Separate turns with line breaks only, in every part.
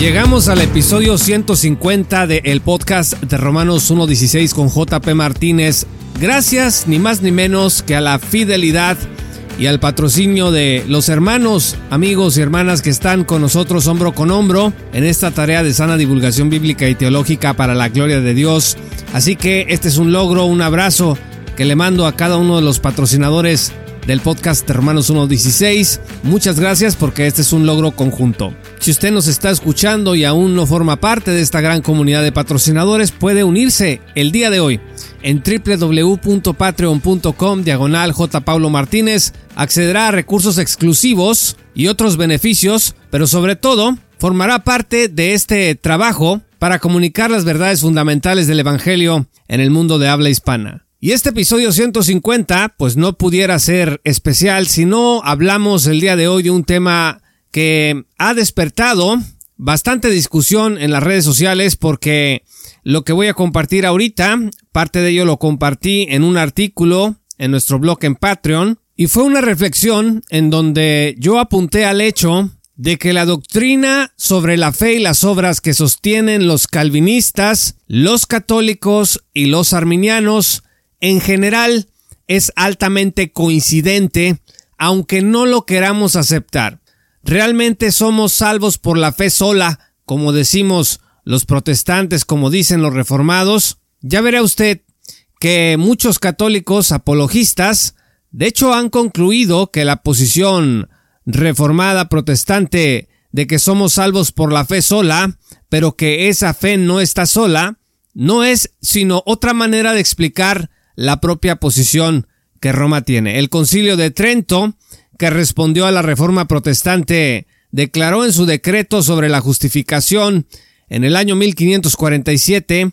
Llegamos al episodio 150 de el podcast de Romanos 1.16 con JP Martínez. Gracias ni más ni menos que a la fidelidad y al patrocinio de los hermanos, amigos y hermanas que están con nosotros hombro con hombro en esta tarea de sana divulgación bíblica y teológica para la gloria de Dios. Así que este es un logro, un abrazo que le mando a cada uno de los patrocinadores del podcast de Romanos 1.16. Muchas gracias porque este es un logro conjunto. Si usted nos está escuchando y aún no forma parte de esta gran comunidad de patrocinadores, puede unirse el día de hoy en www.patreon.com diagonal J. Paulo Martínez. Accederá a recursos exclusivos y otros beneficios, pero sobre todo formará parte de este trabajo para comunicar las verdades fundamentales del Evangelio en el mundo de habla hispana. Y este episodio 150 pues no pudiera ser especial si no hablamos el día de hoy de un tema que ha despertado bastante discusión en las redes sociales porque lo que voy a compartir ahorita, parte de ello lo compartí en un artículo en nuestro blog en Patreon y fue una reflexión en donde yo apunté al hecho de que la doctrina sobre la fe y las obras que sostienen los calvinistas, los católicos y los arminianos en general es altamente coincidente, aunque no lo queramos aceptar. Realmente somos salvos por la fe sola, como decimos los protestantes, como dicen los reformados. Ya verá usted que muchos católicos apologistas, de hecho, han concluido que la posición reformada protestante de que somos salvos por la fe sola, pero que esa fe no está sola, no es sino otra manera de explicar la propia posición que Roma tiene. El concilio de Trento, que respondió a la reforma protestante, declaró en su decreto sobre la justificación en el año 1547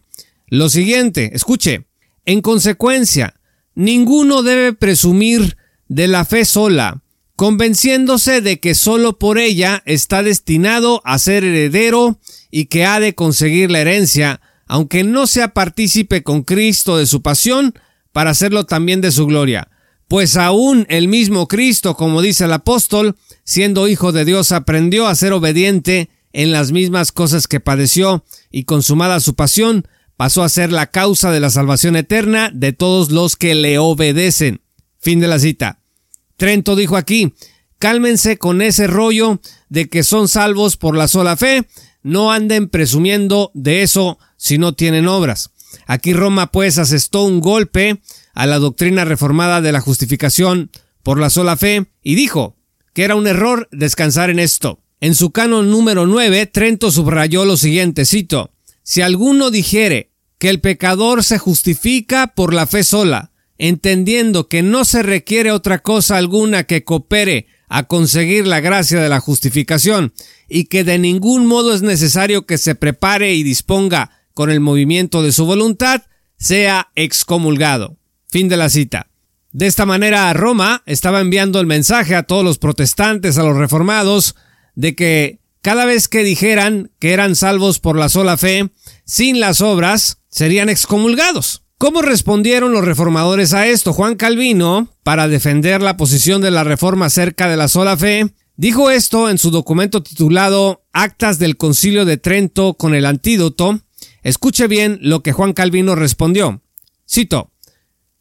lo siguiente, escuche, en consecuencia, ninguno debe presumir de la fe sola, convenciéndose de que sólo por ella está destinado a ser heredero y que ha de conseguir la herencia, aunque no sea partícipe con Cristo de su pasión, para hacerlo también de su gloria. Pues aún el mismo Cristo, como dice el apóstol, siendo hijo de Dios, aprendió a ser obediente en las mismas cosas que padeció, y consumada su pasión, pasó a ser la causa de la salvación eterna de todos los que le obedecen. Fin de la cita. Trento dijo aquí, cálmense con ese rollo de que son salvos por la sola fe, no anden presumiendo de eso si no tienen obras. Aquí Roma pues asestó un golpe a la doctrina reformada de la justificación por la sola fe y dijo que era un error descansar en esto. En su canon número 9, Trento subrayó lo siguiente, cito, Si alguno dijere que el pecador se justifica por la fe sola, entendiendo que no se requiere otra cosa alguna que coopere a conseguir la gracia de la justificación, y que de ningún modo es necesario que se prepare y disponga con el movimiento de su voluntad, sea excomulgado. Fin de la cita. De esta manera Roma estaba enviando el mensaje a todos los protestantes, a los reformados, de que cada vez que dijeran que eran salvos por la sola fe, sin las obras, serían excomulgados. ¿Cómo respondieron los reformadores a esto? Juan Calvino, para defender la posición de la reforma acerca de la sola fe, dijo esto en su documento titulado Actas del Concilio de Trento con el antídoto, Escuche bien lo que Juan Calvino respondió. Cito,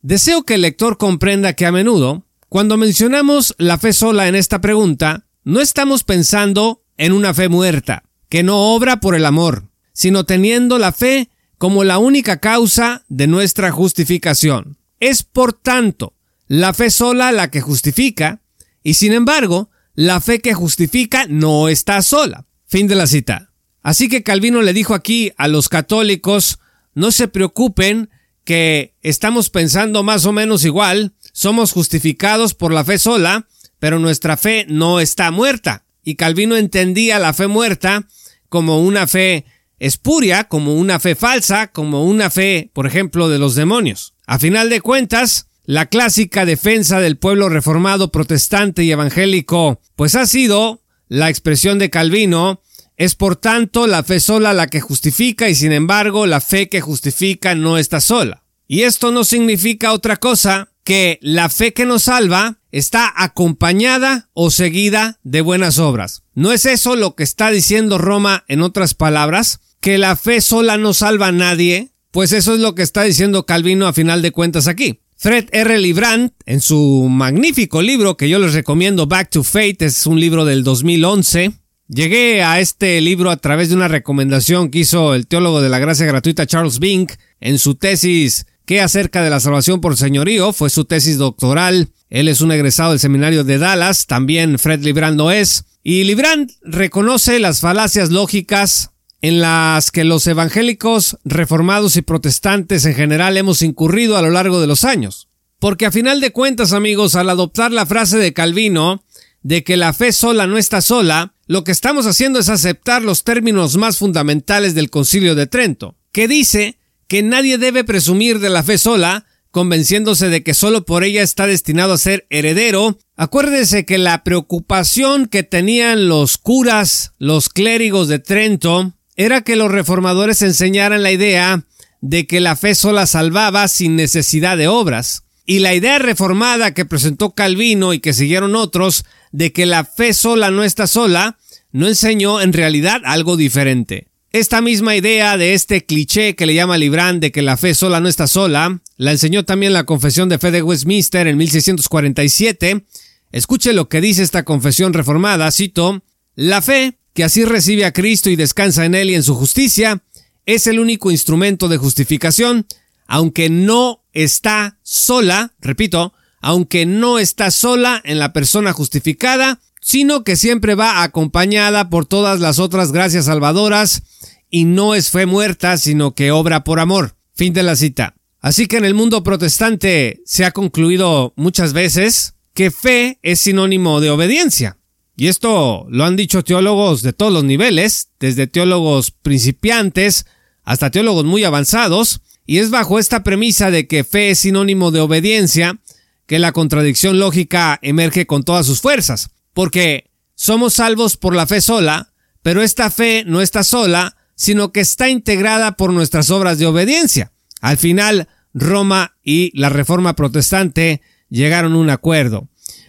Deseo que el lector comprenda que a menudo, cuando mencionamos la fe sola en esta pregunta, no estamos pensando en una fe muerta, que no obra por el amor, sino teniendo la fe como la única causa de nuestra justificación. Es por tanto la fe sola la que justifica, y sin embargo, la fe que justifica no está sola. Fin de la cita. Así que Calvino le dijo aquí a los católicos, no se preocupen que estamos pensando más o menos igual, somos justificados por la fe sola, pero nuestra fe no está muerta. y Calvino entendía la fe muerta como una fe espuria, como una fe falsa, como una fe, por ejemplo, de los demonios. A final de cuentas, la clásica defensa del pueblo reformado protestante y evangélico, pues ha sido la expresión de Calvino, es por tanto la fe sola la que justifica y sin embargo la fe que justifica no está sola. Y esto no significa otra cosa que la fe que nos salva está acompañada o seguida de buenas obras. ¿No es eso lo que está diciendo Roma en otras palabras? ¿Que la fe sola no salva a nadie? Pues eso es lo que está diciendo Calvino a final de cuentas aquí. Fred R. Librand, en su magnífico libro que yo les recomiendo, Back to Faith, es un libro del 2011. Llegué a este libro a través de una recomendación que hizo el teólogo de la gracia gratuita Charles Bink en su tesis ¿Qué acerca de la salvación por señorío? Fue su tesis doctoral. Él es un egresado del seminario de Dallas, también Fred Librand lo es. Y Librand reconoce las falacias lógicas en las que los evangélicos reformados y protestantes en general hemos incurrido a lo largo de los años. Porque a final de cuentas, amigos, al adoptar la frase de Calvino de que la fe sola no está sola, lo que estamos haciendo es aceptar los términos más fundamentales del Concilio de Trento, que dice que nadie debe presumir de la fe sola, convenciéndose de que solo por ella está destinado a ser heredero. Acuérdese que la preocupación que tenían los curas, los clérigos de Trento, era que los reformadores enseñaran la idea de que la fe sola salvaba sin necesidad de obras. Y la idea reformada que presentó Calvino y que siguieron otros de que la fe sola no está sola, no enseñó en realidad algo diferente. Esta misma idea de este cliché que le llama Librand de que la fe sola no está sola, la enseñó también la Confesión de Fe de Westminster en 1647. Escuche lo que dice esta confesión reformada, cito, La fe, que así recibe a Cristo y descansa en él y en su justicia, es el único instrumento de justificación, aunque no está sola, repito, aunque no está sola en la persona justificada, sino que siempre va acompañada por todas las otras gracias salvadoras y no es fe muerta, sino que obra por amor. Fin de la cita. Así que en el mundo protestante se ha concluido muchas veces que fe es sinónimo de obediencia. Y esto lo han dicho teólogos de todos los niveles, desde teólogos principiantes hasta teólogos muy avanzados, y es bajo esta premisa de que fe es sinónimo de obediencia que la contradicción lógica emerge con todas sus fuerzas porque somos salvos por la fe sola, pero esta fe no está sola, sino que está integrada por nuestras obras de obediencia. Al final, Roma y la Reforma Protestante llegaron a un acuerdo.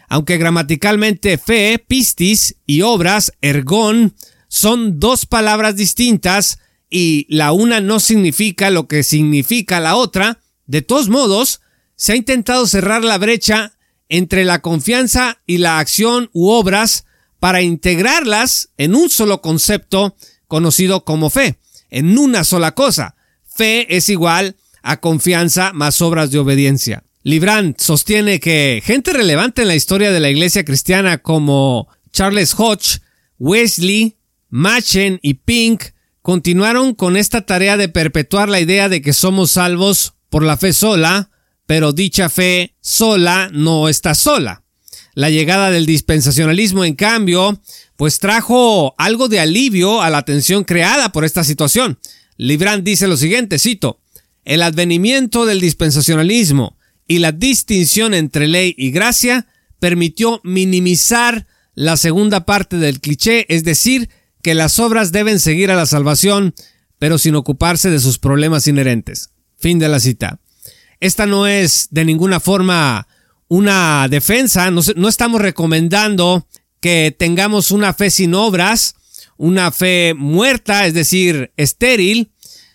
Aunque gramaticalmente fe, pistis y obras, ergón, son dos palabras distintas y la una no significa lo que significa la otra, de todos modos, se ha intentado cerrar la brecha entre la confianza y la acción u obras para integrarlas en un solo concepto conocido como fe, en una sola cosa. Fe es igual a confianza más obras de obediencia. Librand sostiene que gente relevante en la historia de la iglesia cristiana como Charles Hodge, Wesley, Machen y Pink continuaron con esta tarea de perpetuar la idea de que somos salvos por la fe sola, pero dicha fe sola no está sola. La llegada del dispensacionalismo, en cambio, pues trajo algo de alivio a la tensión creada por esta situación. Librand dice lo siguiente, cito, el advenimiento del dispensacionalismo y la distinción entre ley y gracia permitió minimizar la segunda parte del cliché, es decir, que las obras deben seguir a la salvación, pero sin ocuparse de sus problemas inherentes. Fin de la cita. Esta no es de ninguna forma una defensa, no, estamos recomendando que tengamos una fe sin obras, una fe muerta, es decir, estéril,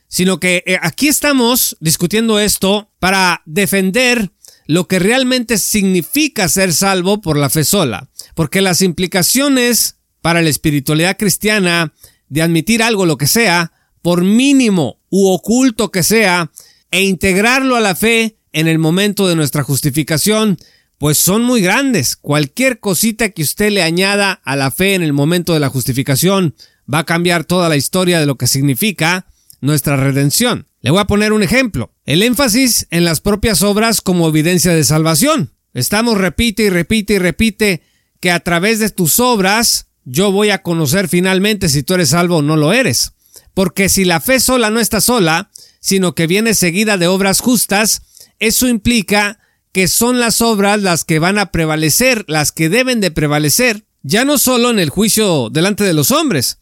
sino que eh, aquí estamos discutiendo esto para defender lo que realmente significa ser salvo por la fe sola, porque las implicaciones para la espiritualidad cristiana de admitir algo, lo que sea, por mínimo u oculto que sea, e integrarlo a la fe en el momento de nuestra justificación, pues son muy grandes. Cualquier cosita que usted le añada a la fe en el momento de la justificación va a cambiar toda la historia de lo que significa nuestra redención. Le voy a poner un ejemplo. El énfasis en las propias obras como evidencia de salvación. Estamos repite y repite y repite que a través de tus obras yo voy a conocer finalmente si tú eres salvo o no lo eres. Porque si la fe sola no está sola, sino que viene seguida de obras justas, eso implica que son las obras las que van a prevalecer, las que deben de prevalecer, ya no solo en el juicio delante de los hombres,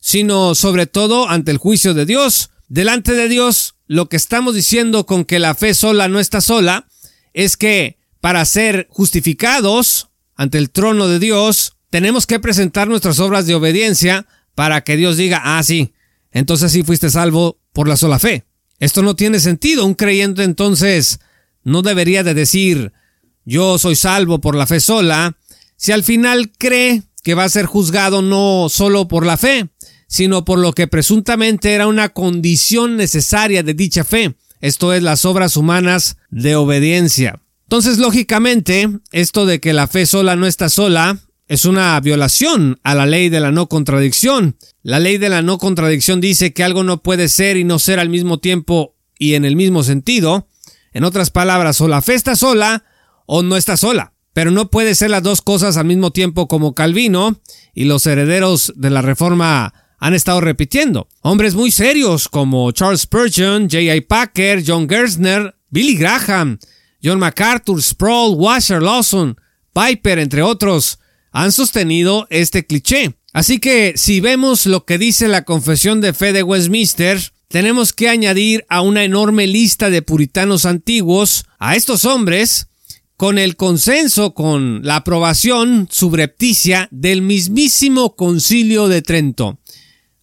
sino sobre todo ante el juicio de Dios. Delante de Dios, lo que estamos diciendo con que la fe sola no está sola, es que para ser justificados ante el trono de Dios, tenemos que presentar nuestras obras de obediencia para que Dios diga, ah, sí, entonces sí fuiste salvo por la sola fe. Esto no tiene sentido. Un creyente entonces no debería de decir, yo soy salvo por la fe sola, si al final cree que va a ser juzgado no solo por la fe, sino por lo que presuntamente era una condición necesaria de dicha fe, esto es las obras humanas de obediencia. Entonces, lógicamente, esto de que la fe sola no está sola es una violación a la ley de la no contradicción. La ley de la no contradicción dice que algo no puede ser y no ser al mismo tiempo y en el mismo sentido. En otras palabras, o la fe está sola o no está sola. Pero no puede ser las dos cosas al mismo tiempo como Calvino y los herederos de la Reforma han estado repitiendo. Hombres muy serios como Charles Spurgeon, J.I. Packer, John Gersner, Billy Graham, John MacArthur, Sproul, Washer Lawson, Piper, entre otros, han sostenido este cliché. Así que si vemos lo que dice la Confesión de Fe de Westminster, tenemos que añadir a una enorme lista de puritanos antiguos a estos hombres con el consenso, con la aprobación subrepticia del mismísimo concilio de Trento.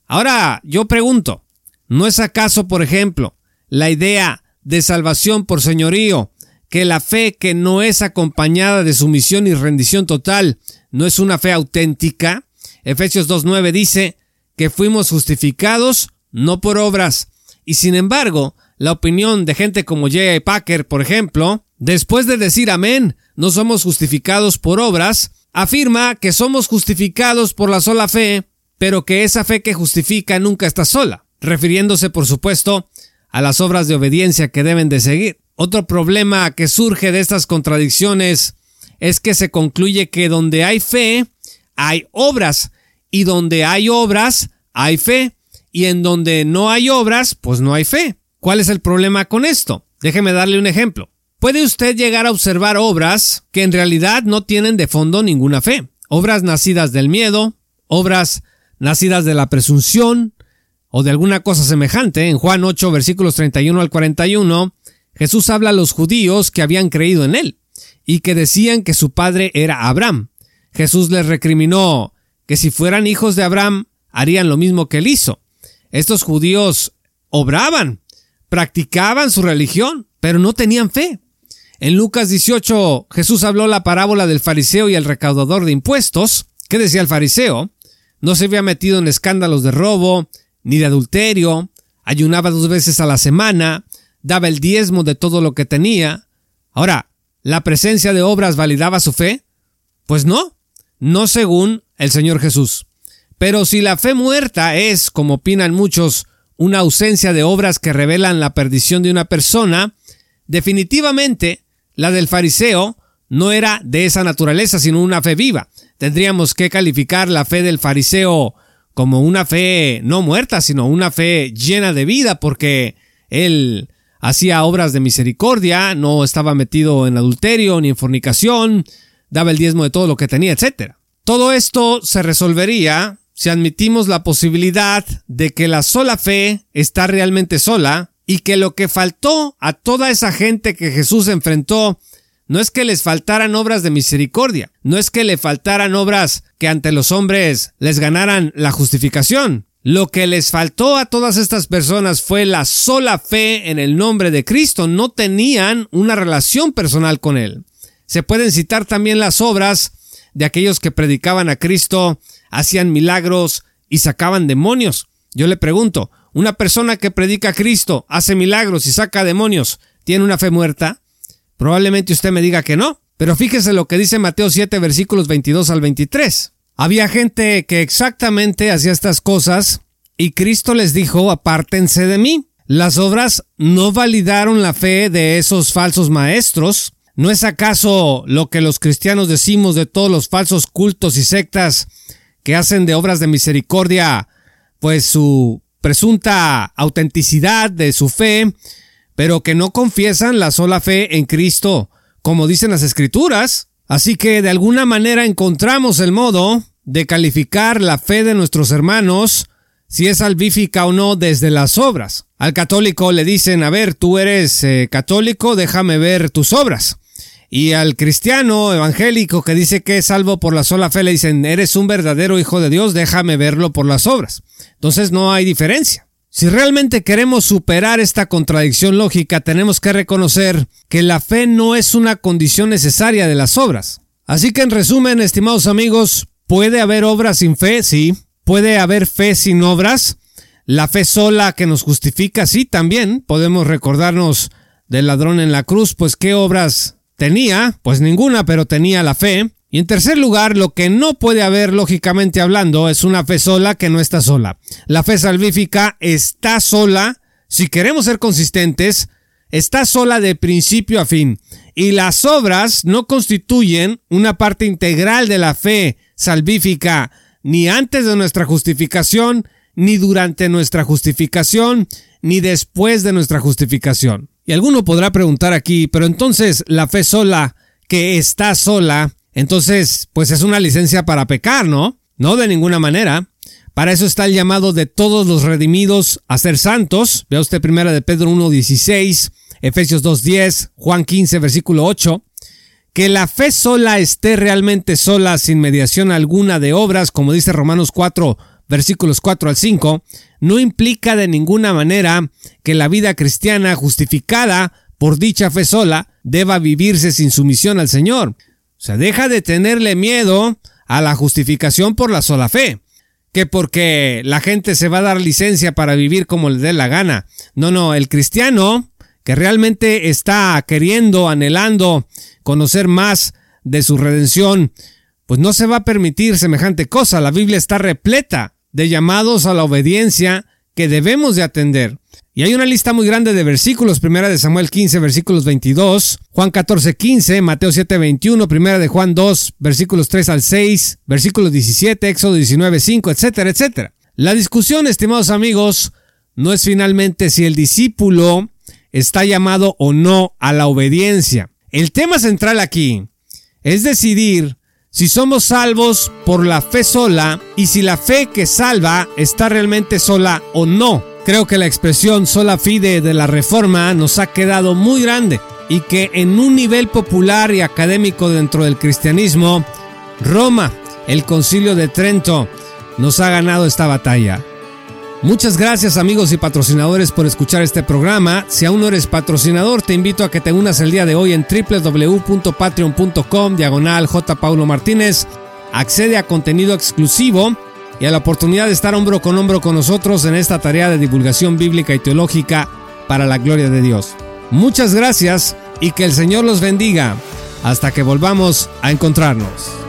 Ahora, yo pregunto, ¿no es acaso, por ejemplo, la idea de salvación por señorío, que la fe que no es acompañada de sumisión y rendición total no es una fe auténtica? Efesios 2.9 dice que fuimos justificados no por obras. Y sin embargo, la opinión de gente como J.I. Packer, por ejemplo, después de decir amén, no somos justificados por obras, afirma que somos justificados por la sola fe pero que esa fe que justifica nunca está sola, refiriéndose por supuesto a las obras de obediencia que deben de seguir. Otro problema que surge de estas contradicciones es que se concluye que donde hay fe, hay obras, y donde hay obras, hay fe, y en donde no hay obras, pues no hay fe. ¿Cuál es el problema con esto? Déjeme darle un ejemplo. Puede usted llegar a observar obras que en realidad no tienen de fondo ninguna fe. Obras nacidas del miedo, obras nacidas de la presunción o de alguna cosa semejante. En Juan 8, versículos 31 al 41, Jesús habla a los judíos que habían creído en él y que decían que su padre era Abraham. Jesús les recriminó que si fueran hijos de Abraham harían lo mismo que él hizo. Estos judíos obraban, practicaban su religión, pero no tenían fe. En Lucas 18 Jesús habló la parábola del fariseo y el recaudador de impuestos. ¿Qué decía el fariseo? no se había metido en escándalos de robo, ni de adulterio, ayunaba dos veces a la semana, daba el diezmo de todo lo que tenía. Ahora, ¿la presencia de obras validaba su fe? Pues no, no según el Señor Jesús. Pero si la fe muerta es, como opinan muchos, una ausencia de obras que revelan la perdición de una persona, definitivamente la del fariseo no era de esa naturaleza, sino una fe viva. Tendríamos que calificar la fe del fariseo como una fe no muerta, sino una fe llena de vida, porque él hacía obras de misericordia, no estaba metido en adulterio ni en fornicación, daba el diezmo de todo lo que tenía, etc. Todo esto se resolvería si admitimos la posibilidad de que la sola fe está realmente sola y que lo que faltó a toda esa gente que Jesús enfrentó no es que les faltaran obras de misericordia, no es que le faltaran obras que ante los hombres les ganaran la justificación. Lo que les faltó a todas estas personas fue la sola fe en el nombre de Cristo, no tenían una relación personal con Él. Se pueden citar también las obras de aquellos que predicaban a Cristo, hacían milagros y sacaban demonios. Yo le pregunto, ¿una persona que predica a Cristo, hace milagros y saca demonios, tiene una fe muerta? Probablemente usted me diga que no, pero fíjese lo que dice Mateo 7 versículos 22 al 23. Había gente que exactamente hacía estas cosas y Cristo les dijo, apártense de mí. Las obras no validaron la fe de esos falsos maestros. ¿No es acaso lo que los cristianos decimos de todos los falsos cultos y sectas que hacen de obras de misericordia pues su presunta autenticidad de su fe, pero que no confiesan la sola fe en Cristo, como dicen las escrituras. Así que de alguna manera encontramos el modo de calificar la fe de nuestros hermanos, si es salvífica o no, desde las obras. Al católico le dicen, a ver, tú eres eh, católico, déjame ver tus obras. Y al cristiano evangélico que dice que es salvo por la sola fe le dicen, eres un verdadero hijo de Dios, déjame verlo por las obras. Entonces no hay diferencia. Si realmente queremos superar esta contradicción lógica, tenemos que reconocer que la fe no es una condición necesaria de las obras. Así que en resumen, estimados amigos, ¿puede haber obras sin fe? Sí. ¿Puede haber fe sin obras? La fe sola que nos justifica, sí, también. Podemos recordarnos del ladrón en la cruz, pues qué obras Tenía, pues ninguna, pero tenía la fe. Y en tercer lugar, lo que no puede haber lógicamente hablando es una fe sola que no está sola. La fe salvífica está sola, si queremos ser consistentes, está sola de principio a fin. Y las obras no constituyen una parte integral de la fe salvífica, ni antes de nuestra justificación, ni durante nuestra justificación, ni después de nuestra justificación. Y alguno podrá preguntar aquí, pero entonces la fe sola, que está sola, entonces pues es una licencia para pecar, ¿no? No de ninguna manera. Para eso está el llamado de todos los redimidos a ser santos. Vea usted primera de Pedro 1.16, Efesios 2.10, Juan 15, versículo 8. Que la fe sola esté realmente sola sin mediación alguna de obras, como dice Romanos 4, versículos 4 al 5, no implica de ninguna manera que la vida cristiana justificada por dicha fe sola deba vivirse sin sumisión al Señor. O sea, deja de tenerle miedo a la justificación por la sola fe, que porque la gente se va a dar licencia para vivir como le dé la gana. No, no, el cristiano que realmente está queriendo, anhelando conocer más de su redención, pues no se va a permitir semejante cosa. La Biblia está repleta de llamados a la obediencia que debemos de atender. Y hay una lista muy grande de versículos, primera de Samuel 15, versículos 22, Juan 14, 15, Mateo 7, 21, primera de Juan 2, versículos 3 al 6, versículos 17, Éxodo 19, 5, etcétera, etcétera. La discusión, estimados amigos, no es finalmente si el discípulo está llamado o no a la obediencia. El tema central aquí es decidir si somos salvos por la fe sola y si la fe que salva está realmente sola o no. Creo que la expresión sola fide de la reforma nos ha quedado muy grande y que en un nivel popular y académico dentro del cristianismo, Roma, el concilio de Trento, nos ha ganado esta batalla. Muchas gracias amigos y patrocinadores por escuchar este programa. Si aún no eres patrocinador, te invito a que te unas el día de hoy en www.patreon.com diagonal J. Paulo Martínez. Accede a contenido exclusivo y a la oportunidad de estar hombro con hombro con nosotros en esta tarea de divulgación bíblica y teológica para la gloria de Dios. Muchas gracias y que el Señor los bendiga hasta que volvamos a encontrarnos.